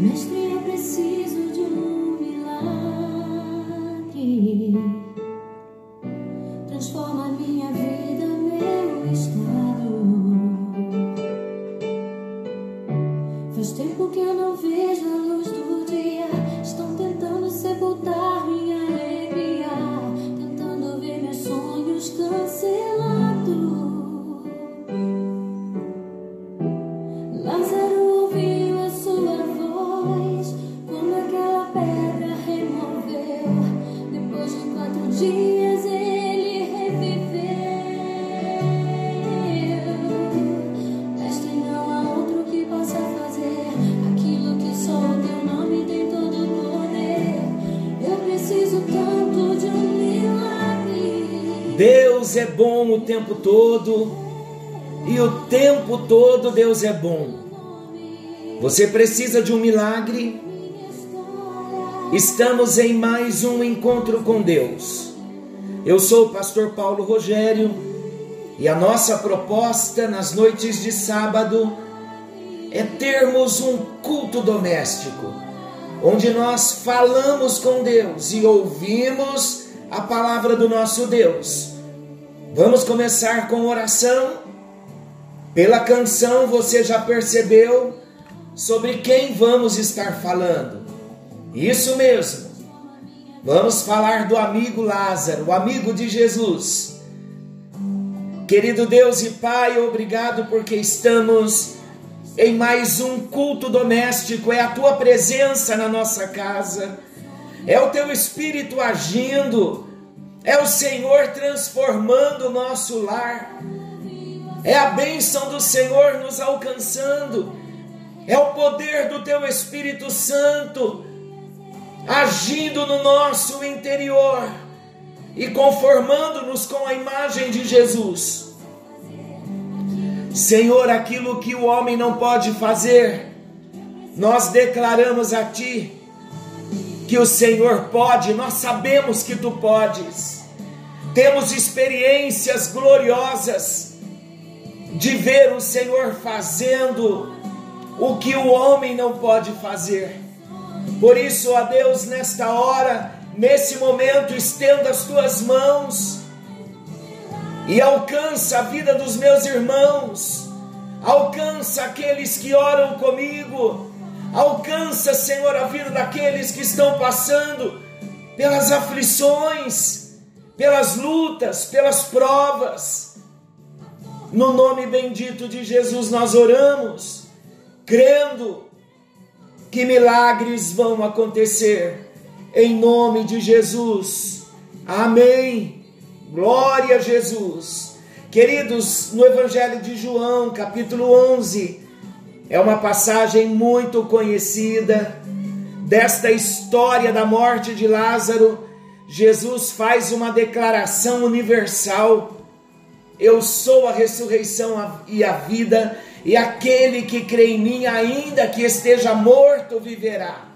Mestre, eu preciso de um milagre. Deus é bom o tempo todo e o tempo todo Deus é bom. Você precisa de um milagre? Estamos em mais um encontro com Deus. Eu sou o pastor Paulo Rogério e a nossa proposta nas noites de sábado é termos um culto doméstico, onde nós falamos com Deus e ouvimos a palavra do nosso Deus. Vamos começar com oração. Pela canção você já percebeu sobre quem vamos estar falando. Isso mesmo. Vamos falar do amigo Lázaro, o amigo de Jesus. Querido Deus e Pai, obrigado porque estamos em mais um culto doméstico. É a tua presença na nossa casa, é o teu espírito agindo, é o Senhor transformando o nosso lar, é a bênção do Senhor nos alcançando, é o poder do teu Espírito Santo agindo no nosso interior e conformando-nos com a imagem de Jesus. Senhor, aquilo que o homem não pode fazer, nós declaramos a Ti que o Senhor pode, nós sabemos que Tu podes. Temos experiências gloriosas de ver o Senhor fazendo o que o homem não pode fazer. Por isso, ó Deus, nesta hora, nesse momento, estenda as tuas mãos e alcança a vida dos meus irmãos, alcança aqueles que oram comigo, alcança, Senhor, a vida daqueles que estão passando pelas aflições, pelas lutas, pelas provas. No nome bendito de Jesus nós oramos, crendo que milagres vão acontecer em nome de Jesus. Amém. Glória a Jesus. Queridos, no Evangelho de João, capítulo 11, é uma passagem muito conhecida desta história da morte de Lázaro. Jesus faz uma declaração universal: Eu sou a ressurreição e a vida e aquele que crê em mim, ainda que esteja morto, viverá.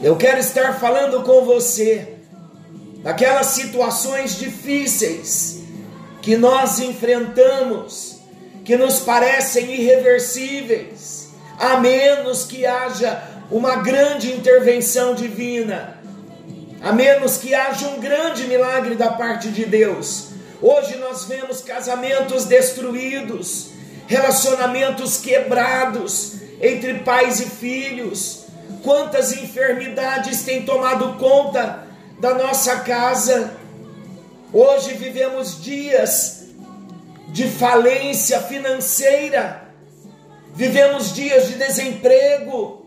Eu quero estar falando com você daquelas situações difíceis que nós enfrentamos, que nos parecem irreversíveis, a menos que haja uma grande intervenção divina, a menos que haja um grande milagre da parte de Deus. Hoje nós vemos casamentos destruídos, relacionamentos quebrados entre pais e filhos. Quantas enfermidades têm tomado conta da nossa casa? Hoje vivemos dias de falência financeira, vivemos dias de desemprego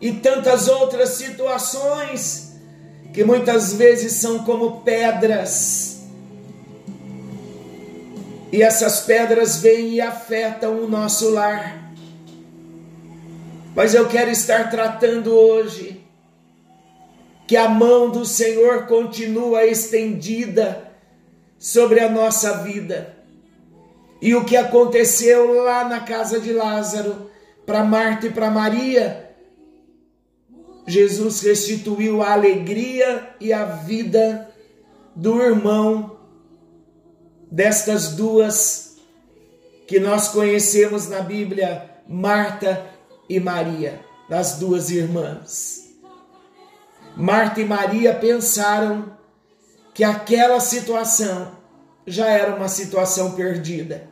e tantas outras situações que muitas vezes são como pedras e essas pedras vêm e afetam o nosso lar. Mas eu quero estar tratando hoje que a mão do Senhor continua estendida sobre a nossa vida. E o que aconteceu lá na casa de Lázaro, para Marta e para Maria, Jesus restituiu a alegria e a vida do irmão destas duas que nós conhecemos na Bíblia, Marta e Maria, das duas irmãs. Marta e Maria pensaram que aquela situação já era uma situação perdida.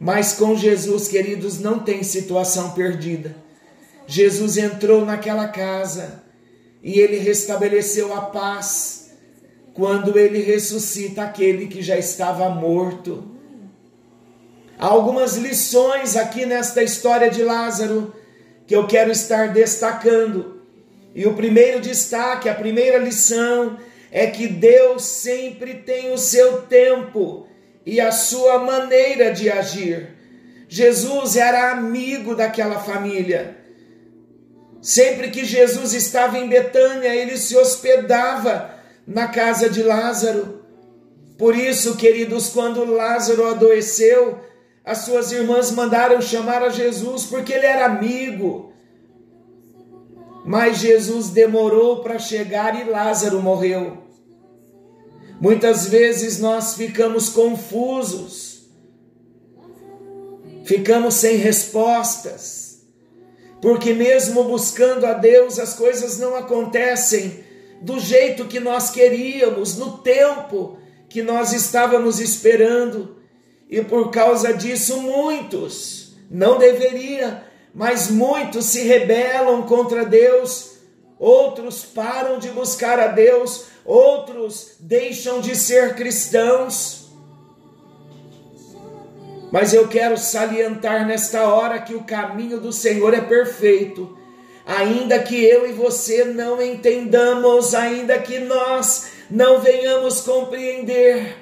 Mas com Jesus, queridos, não tem situação perdida. Jesus entrou naquela casa e ele restabeleceu a paz quando ele ressuscita aquele que já estava morto. Há algumas lições aqui nesta história de Lázaro que eu quero estar destacando. E o primeiro destaque, a primeira lição é que Deus sempre tem o seu tempo e a sua maneira de agir. Jesus era amigo daquela família. Sempre que Jesus estava em Betânia, ele se hospedava na casa de Lázaro. Por isso, queridos, quando Lázaro adoeceu, as suas irmãs mandaram chamar a Jesus porque ele era amigo. Mas Jesus demorou para chegar e Lázaro morreu. Muitas vezes nós ficamos confusos, ficamos sem respostas, porque mesmo buscando a Deus, as coisas não acontecem do jeito que nós queríamos, no tempo que nós estávamos esperando, e por causa disso, muitos, não deveria, mas muitos se rebelam contra Deus, outros param de buscar a Deus outros deixam de ser cristãos. Mas eu quero salientar nesta hora que o caminho do Senhor é perfeito. Ainda que eu e você não entendamos, ainda que nós não venhamos compreender.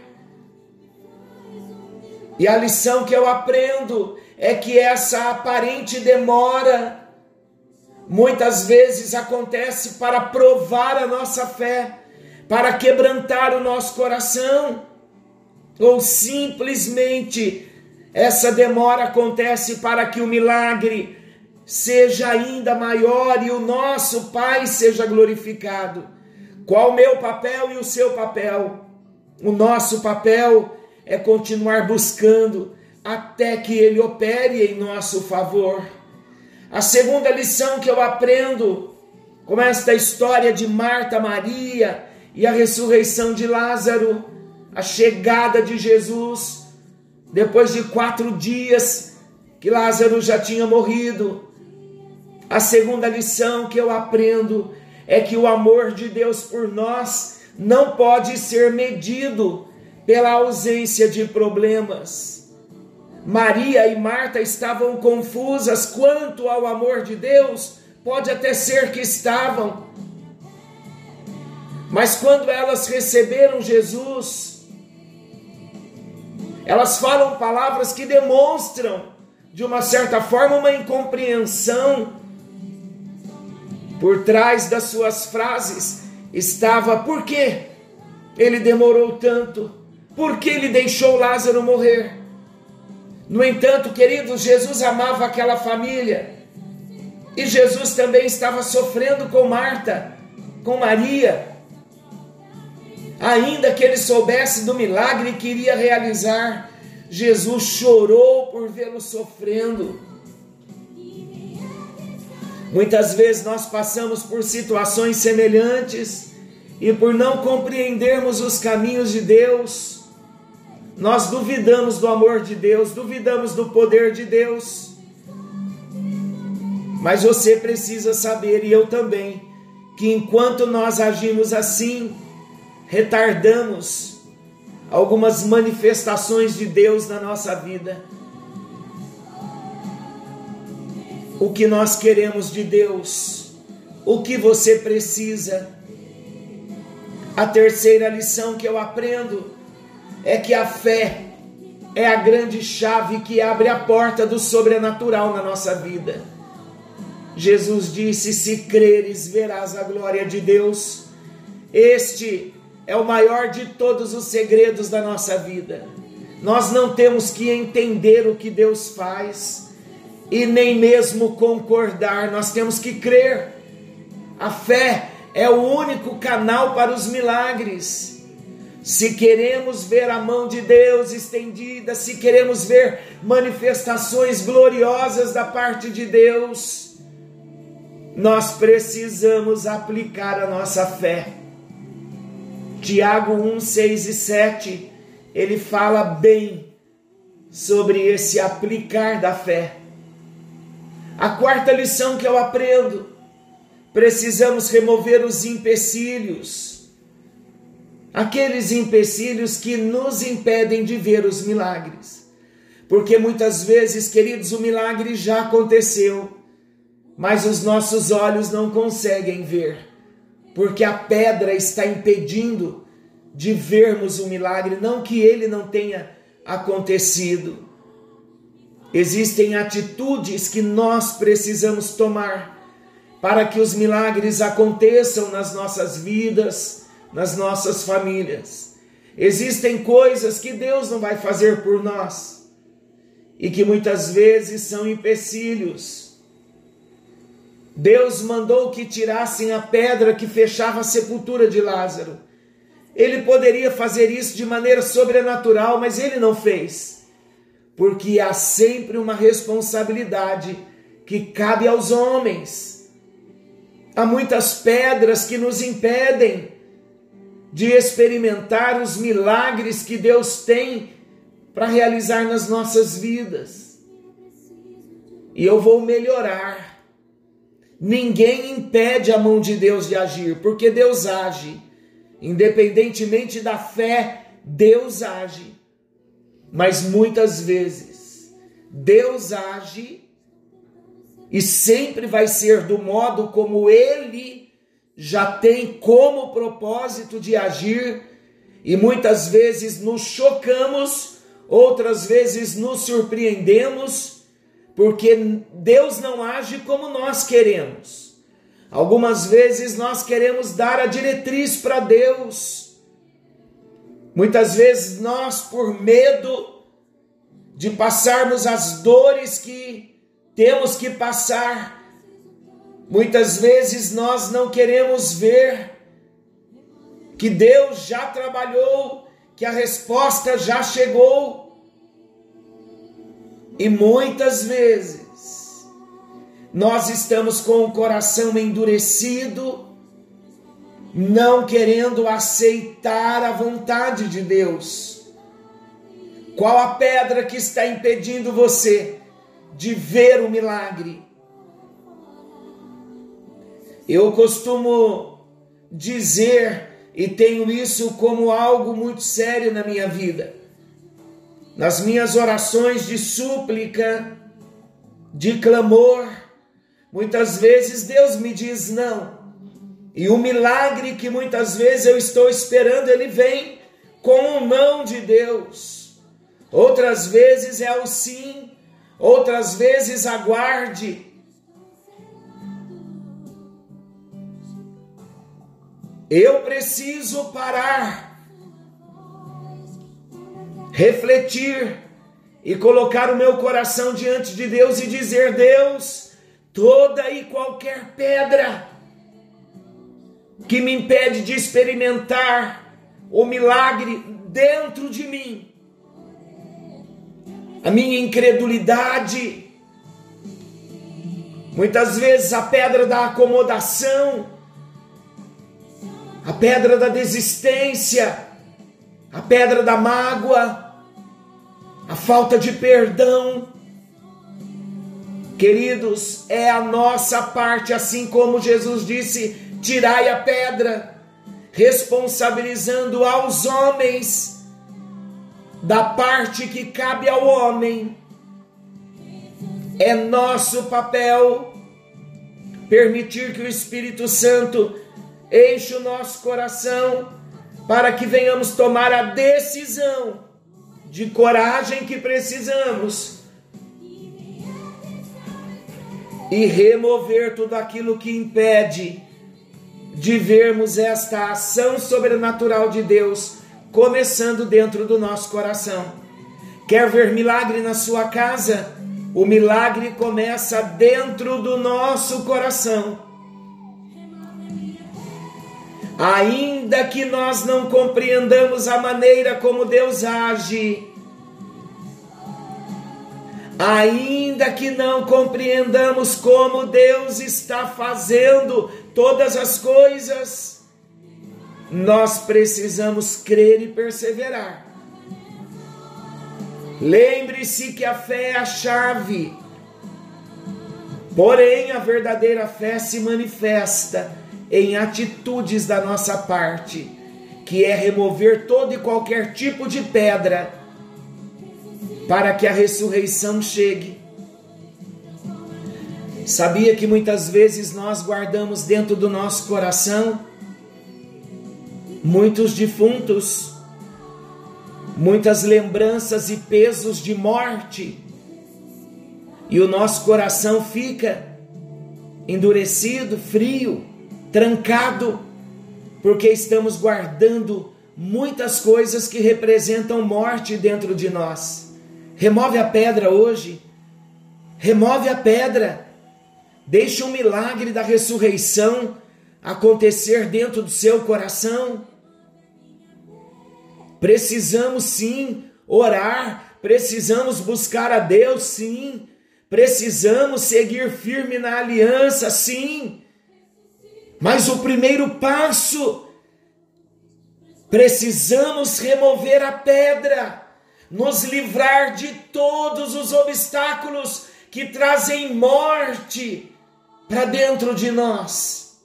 E a lição que eu aprendo é que essa aparente demora muitas vezes acontece para provar a nossa fé para quebrantar o nosso coração, ou simplesmente essa demora acontece para que o milagre seja ainda maior e o nosso Pai seja glorificado. Qual o meu papel e o seu papel? O nosso papel é continuar buscando até que Ele opere em nosso favor. A segunda lição que eu aprendo com esta história de Marta, Maria e a ressurreição de Lázaro, a chegada de Jesus, depois de quatro dias que Lázaro já tinha morrido. A segunda lição que eu aprendo é que o amor de Deus por nós não pode ser medido pela ausência de problemas. Maria e Marta estavam confusas quanto ao amor de Deus, pode até ser que estavam, mas quando elas receberam Jesus, elas falam palavras que demonstram, de uma certa forma, uma incompreensão. Por trás das suas frases estava: por que ele demorou tanto? Por que ele deixou Lázaro morrer? No entanto, queridos, Jesus amava aquela família. E Jesus também estava sofrendo com Marta, com Maria, Ainda que ele soubesse do milagre que iria realizar, Jesus chorou por vê-lo sofrendo. Muitas vezes nós passamos por situações semelhantes e por não compreendermos os caminhos de Deus, nós duvidamos do amor de Deus, duvidamos do poder de Deus. Mas você precisa saber, e eu também, que enquanto nós agimos assim, retardamos algumas manifestações de Deus na nossa vida. O que nós queremos de Deus, o que você precisa. A terceira lição que eu aprendo é que a fé é a grande chave que abre a porta do sobrenatural na nossa vida. Jesus disse: Se creres, verás a glória de Deus. Este é o maior de todos os segredos da nossa vida. Nós não temos que entender o que Deus faz e nem mesmo concordar, nós temos que crer. A fé é o único canal para os milagres. se queremos ver a mão de Deus estendida, se queremos ver manifestações gloriosas da parte de Deus, nós precisamos aplicar a nossa fé. Tiago 1, 6 e 7, ele fala bem sobre esse aplicar da fé. A quarta lição que eu aprendo: precisamos remover os empecilhos, aqueles empecilhos que nos impedem de ver os milagres. Porque muitas vezes, queridos, o milagre já aconteceu, mas os nossos olhos não conseguem ver, porque a pedra está impedindo de vermos o milagre, não que ele não tenha acontecido. Existem atitudes que nós precisamos tomar para que os milagres aconteçam nas nossas vidas, nas nossas famílias. Existem coisas que Deus não vai fazer por nós e que muitas vezes são empecilhos. Deus mandou que tirassem a pedra que fechava a sepultura de Lázaro. Ele poderia fazer isso de maneira sobrenatural, mas ele não fez porque há sempre uma responsabilidade que cabe aos homens. Há muitas pedras que nos impedem de experimentar os milagres que Deus tem para realizar nas nossas vidas. E eu vou melhorar. Ninguém impede a mão de Deus de agir, porque Deus age. Independentemente da fé, Deus age. Mas muitas vezes Deus age e sempre vai ser do modo como ele já tem como propósito de agir, e muitas vezes nos chocamos, outras vezes nos surpreendemos, porque Deus não age como nós queremos. Algumas vezes nós queremos dar a diretriz para Deus, Muitas vezes nós, por medo de passarmos as dores que temos que passar, muitas vezes nós não queremos ver que Deus já trabalhou, que a resposta já chegou. E muitas vezes nós estamos com o coração endurecido, não querendo aceitar a vontade de Deus. Qual a pedra que está impedindo você de ver o milagre? Eu costumo dizer e tenho isso como algo muito sério na minha vida. Nas minhas orações de súplica, de clamor, muitas vezes Deus me diz não. E o milagre que muitas vezes eu estou esperando, ele vem com o não de Deus. Outras vezes é o sim, outras vezes aguarde. Eu preciso parar, refletir e colocar o meu coração diante de Deus e dizer: Deus, toda e qualquer pedra que me impede de experimentar o milagre dentro de mim. A minha incredulidade, muitas vezes a pedra da acomodação, a pedra da desistência, a pedra da mágoa, a falta de perdão. Queridos, é a nossa parte, assim como Jesus disse: tirai a pedra, responsabilizando aos homens da parte que cabe ao homem. É nosso papel permitir que o Espírito Santo enche o nosso coração para que venhamos tomar a decisão de coragem que precisamos e remover tudo aquilo que impede de vermos esta ação sobrenatural de Deus começando dentro do nosso coração. Quer ver milagre na sua casa? O milagre começa dentro do nosso coração. Ainda que nós não compreendamos a maneira como Deus age, ainda que não compreendamos como Deus está fazendo todas as coisas, nós precisamos crer e perseverar. Lembre-se que a fé é a chave, porém a verdadeira fé se manifesta em atitudes da nossa parte, que é remover todo e qualquer tipo de pedra para que a ressurreição chegue. Sabia que muitas vezes nós guardamos dentro do nosso coração muitos defuntos, muitas lembranças e pesos de morte, e o nosso coração fica endurecido, frio, trancado, porque estamos guardando muitas coisas que representam morte dentro de nós. Remove a pedra hoje. Remove a pedra. Deixe um milagre da ressurreição acontecer dentro do seu coração. Precisamos sim orar, precisamos buscar a Deus, sim. Precisamos seguir firme na aliança, sim. Mas o primeiro passo, precisamos remover a pedra nos livrar de todos os obstáculos que trazem morte para dentro de nós.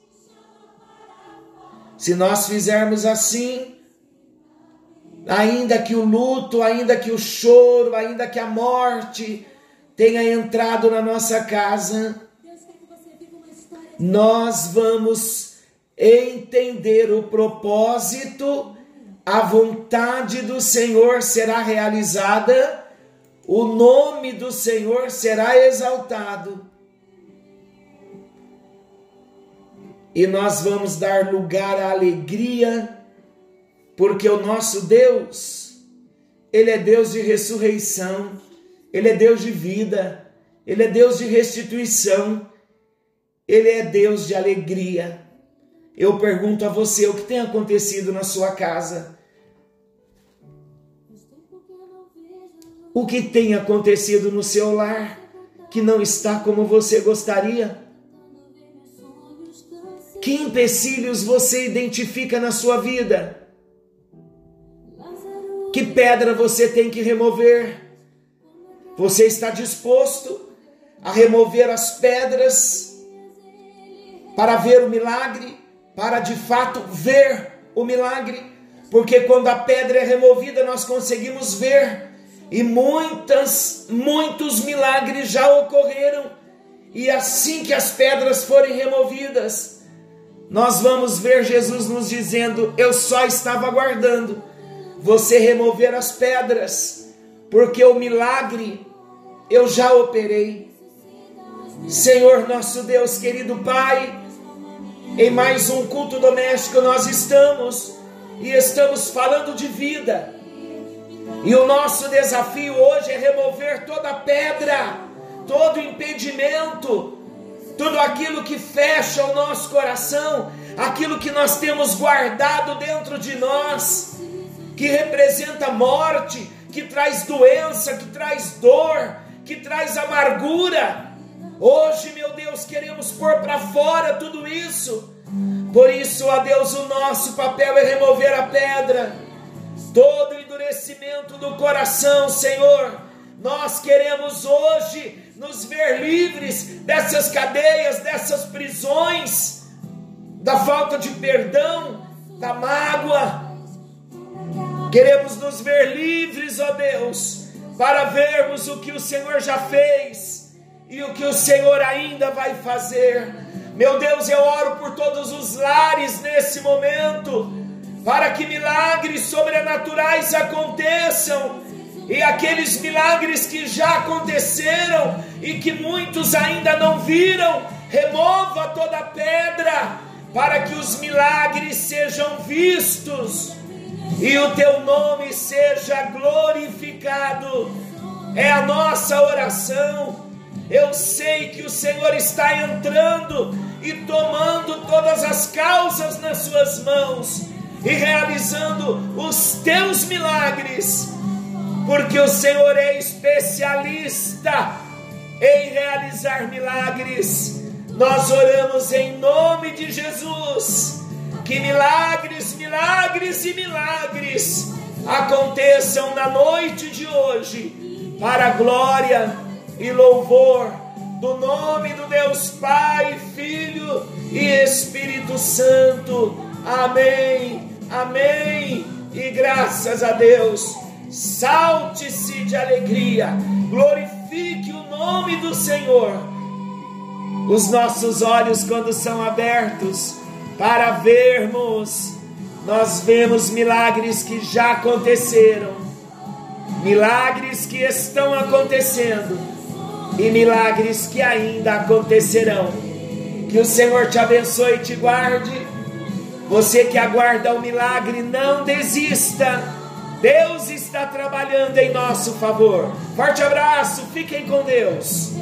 Se nós fizermos assim, ainda que o luto, ainda que o choro, ainda que a morte tenha entrado na nossa casa, nós vamos entender o propósito a vontade do Senhor será realizada, o nome do Senhor será exaltado. E nós vamos dar lugar à alegria, porque o nosso Deus, Ele é Deus de ressurreição, Ele é Deus de vida, Ele é Deus de restituição, Ele é Deus de alegria. Eu pergunto a você o que tem acontecido na sua casa. O que tem acontecido no seu lar que não está como você gostaria? Que empecilhos você identifica na sua vida? Que pedra você tem que remover? Você está disposto a remover as pedras para ver o milagre, para de fato ver o milagre? Porque quando a pedra é removida, nós conseguimos ver e muitas, muitos milagres já ocorreram. E assim que as pedras forem removidas, nós vamos ver Jesus nos dizendo: Eu só estava aguardando você remover as pedras, porque o milagre eu já operei. Senhor nosso Deus, querido Pai, em mais um culto doméstico nós estamos e estamos falando de vida e o nosso desafio hoje é remover toda pedra, todo impedimento, tudo aquilo que fecha o nosso coração, aquilo que nós temos guardado dentro de nós, que representa morte, que traz doença, que traz dor, que traz amargura. Hoje, meu Deus, queremos pôr para fora tudo isso. Por isso, ó Deus, o nosso papel é remover a pedra todo endurecimento do coração, Senhor. Nós queremos hoje nos ver livres dessas cadeias, dessas prisões, da falta de perdão, da mágoa. Queremos nos ver livres, ó Deus, para vermos o que o Senhor já fez e o que o Senhor ainda vai fazer. Meu Deus, eu oro por todos os lares nesse momento para que milagres sobrenaturais aconteçam. E aqueles milagres que já aconteceram e que muitos ainda não viram, remova toda pedra, para que os milagres sejam vistos e o teu nome seja glorificado. É a nossa oração, Eu sei que o Senhor está entrando e tomando todas as causas nas suas mãos e realizando os teus milagres, porque o Senhor é especialista em realizar milagres. Nós oramos em nome de Jesus. Que milagres, milagres e milagres aconteçam na noite de hoje, para a glória e louvor do nome do Deus Pai, Filho e Espírito Santo. Amém, amém. E graças a Deus, salte-se de alegria, glorifique o nome do Senhor. Os nossos olhos, quando são abertos para vermos, nós vemos milagres que já aconteceram, milagres que estão acontecendo e milagres que ainda acontecerão. Que o Senhor te abençoe e te guarde. Você que aguarda o milagre, não desista. Deus está trabalhando em nosso favor. Forte abraço, fiquem com Deus.